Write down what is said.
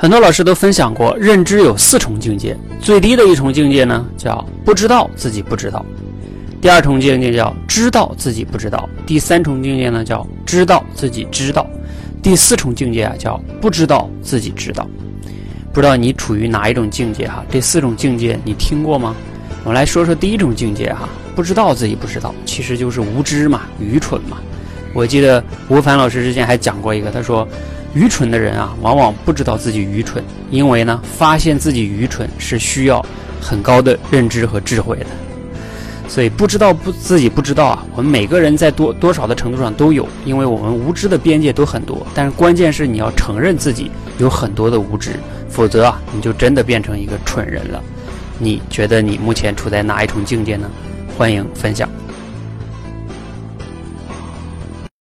很多老师都分享过，认知有四重境界，最低的一重境界呢叫不知道自己不知道，第二重境界叫知道自己不知道，第三重境界呢叫知道自己知道，第四重境界啊叫不知道自己知道。不知道你处于哪一种境界哈？这四种境界你听过吗？我们来说说第一种境界哈，不知道自己不知道，其实就是无知嘛，愚蠢嘛。我记得吴凡老师之前还讲过一个，他说。愚蠢的人啊，往往不知道自己愚蠢，因为呢，发现自己愚蠢是需要很高的认知和智慧的。所以不知道不自己不知道啊，我们每个人在多多少的程度上都有，因为我们无知的边界都很多。但是关键是你要承认自己有很多的无知，否则啊，你就真的变成一个蠢人了。你觉得你目前处在哪一重境界呢？欢迎分享。